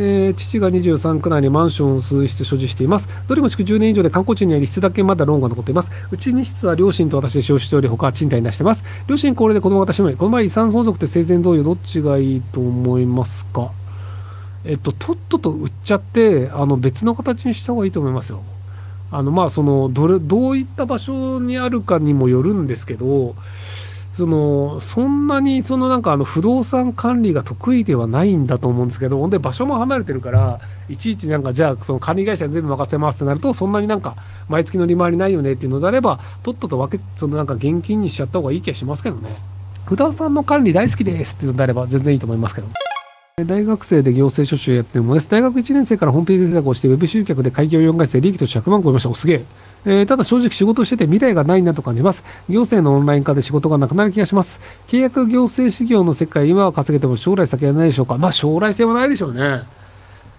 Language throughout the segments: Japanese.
えー、父が23区内にマンションを数室所持しています。どれも築10年以上で観光地にあり、室だけまだローンが残っています。うち2室は両親と私で使用しており、他は賃貸に出しています。両親高齢で子供が私もこの場合遺産相続って生前同様どっちがいいと思いますか？えっと、とっとと売っちゃって、あの別の形にした方がいいと思いますよ。あのまあそのどれどういった場所にあるかにもよるんですけど、そのそんなにそのなんかあの不動産管理が得意ではないんだと思うんですけど、ほんで場所も離れてるから、いちいちなんかじゃあその管理会社に全部任せますってなると、そんなになんか毎月の利回りないよねっていうのであれば、とっとと分け、そのなんか現金にしちゃった方がいい気がしますけどね。不動産の管理大好きですっていうのであれば全然いいと思いますけど。大学生で行政書士をやってもです。大学1年生からホームページ制作をして、ウェブ集客で開業4回生、利益として100万超えました。お、すげえ。えー、ただ正直仕事してて未来がないなと感じます。行政のオンライン化で仕事がなくなる気がします。契約行政事業の世界、今は稼げても将来先はないでしょうか。まあ将来性はないでしょうね。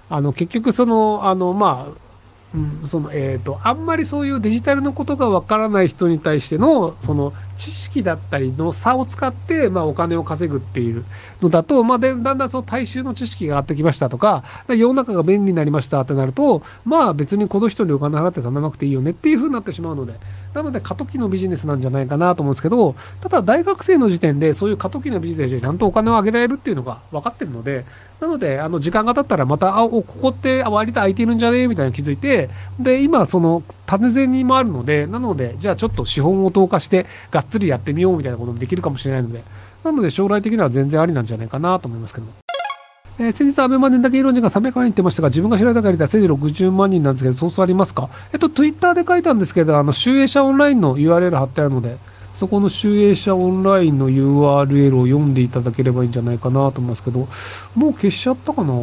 あの、結局その、あの、まあ、うん、そのえーと、あんまりそういうデジタルのことがわからない人に対してのその知識だったりの差を使って、まあ、お金を稼ぐっていうのだと、まあ、でだんだんその大衆の知識が上がってきましたとか世の中が便利になりましたってなるとまあ別にこの人にお金払って頼まなくていいよねっていうふうになってしまうのでなので過渡期のビジネスなんじゃないかなと思うんですけどただ大学生の時点でそういう過渡期のビジネスでちゃんとお金を上げられるっていうのが分かってるのでなので、あの、時間が経ったらまた、あ、ここって割と空いてるんじゃね？みたいな気づいて、で、今、その、種銭もあるので、なので、じゃあちょっと資本を投下して、がっつりやってみようみたいなこともできるかもしれないので、なので、将来的には全然ありなんじゃないかなと思いますけど。えー、先日、アベマネだけイロンが300万人ってましたが、自分が知られた限りではせいぜい60万人なんですけど、そうそうありますか？えっと、ツイッターで書いたんですけど、あの、集英社オンラインの URL 貼ってあるので、そこの集英社オンラインの URL を読んでいただければいいんじゃないかなと思いますけど、もう消しちゃったかな？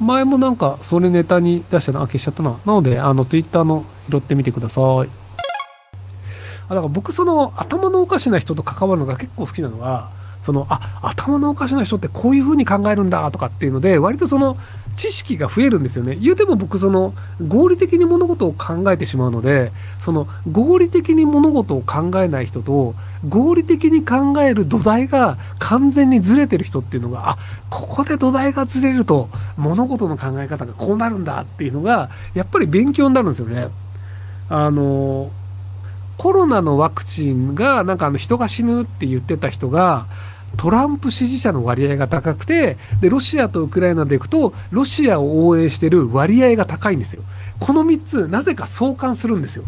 前もなんかそれネタに出したな、あ、消しちゃったな。なので、あの、Twitter の拾ってみてください。あ、だから僕その頭のおかしな人と関わるのが結構好きなのは、その、あ、頭のおかしな人ってこういう風に考えるんだとかっていうので、割とその、知識が増えるんですよね。言うても僕、その、合理的に物事を考えてしまうので、その、合理的に物事を考えない人と、合理的に考える土台が完全にずれてる人っていうのが、あ、ここで土台がずれると、物事の考え方がこうなるんだっていうのが、やっぱり勉強になるんですよね。あの、コロナのワクチンが、なんかあの人が死ぬって言ってた人が、トランプ支持者の割合が高くて、で、ロシアとウクライナでいくと、ロシアを応援してる割合が高いんですよ。この3つ、なぜか相関するんですよ。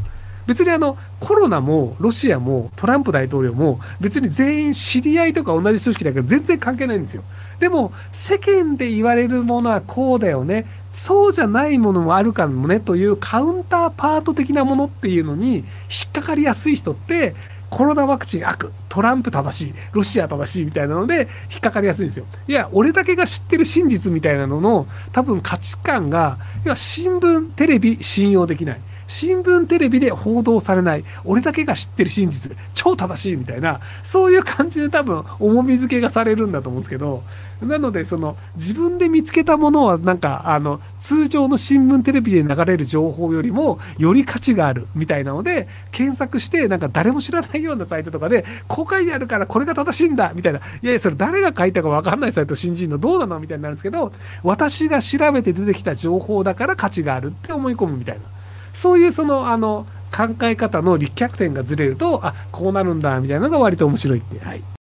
別にあの、コロナもロシアもトランプ大統領も別に全員知り合いとか同じ組織だから全然関係ないんですよ。でも、世間で言われるものはこうだよね。そうじゃないものもあるかもねというカウンターパート的なものっていうのに引っかかりやすい人ってコロナワクチン悪、トランプ正しい、ロシア正しいみたいなので引っかかりやすいんですよ。いや、俺だけが知ってる真実みたいなのの多分価値観が、要は新聞、テレビ信用できない。新聞テレビで報道されない、俺だけが知ってる真実、超正しいみたいな、そういう感じで多分重み付けがされるんだと思うんですけど、なのでその自分で見つけたものはなんかあの通常の新聞テレビで流れる情報よりもより価値があるみたいなので、検索してなんか誰も知らないようなサイトとかで、公開であるからこれが正しいんだみたいな、いやいやそれ誰が書いたかわかんないサイト信じるのどうなのみたいになるんですけど、私が調べて出てきた情報だから価値があるって思い込むみたいな。そういうその、あの、考え方の立脚点がずれると、あ、こうなるんだ、みたいなのが割と面白いって。はい。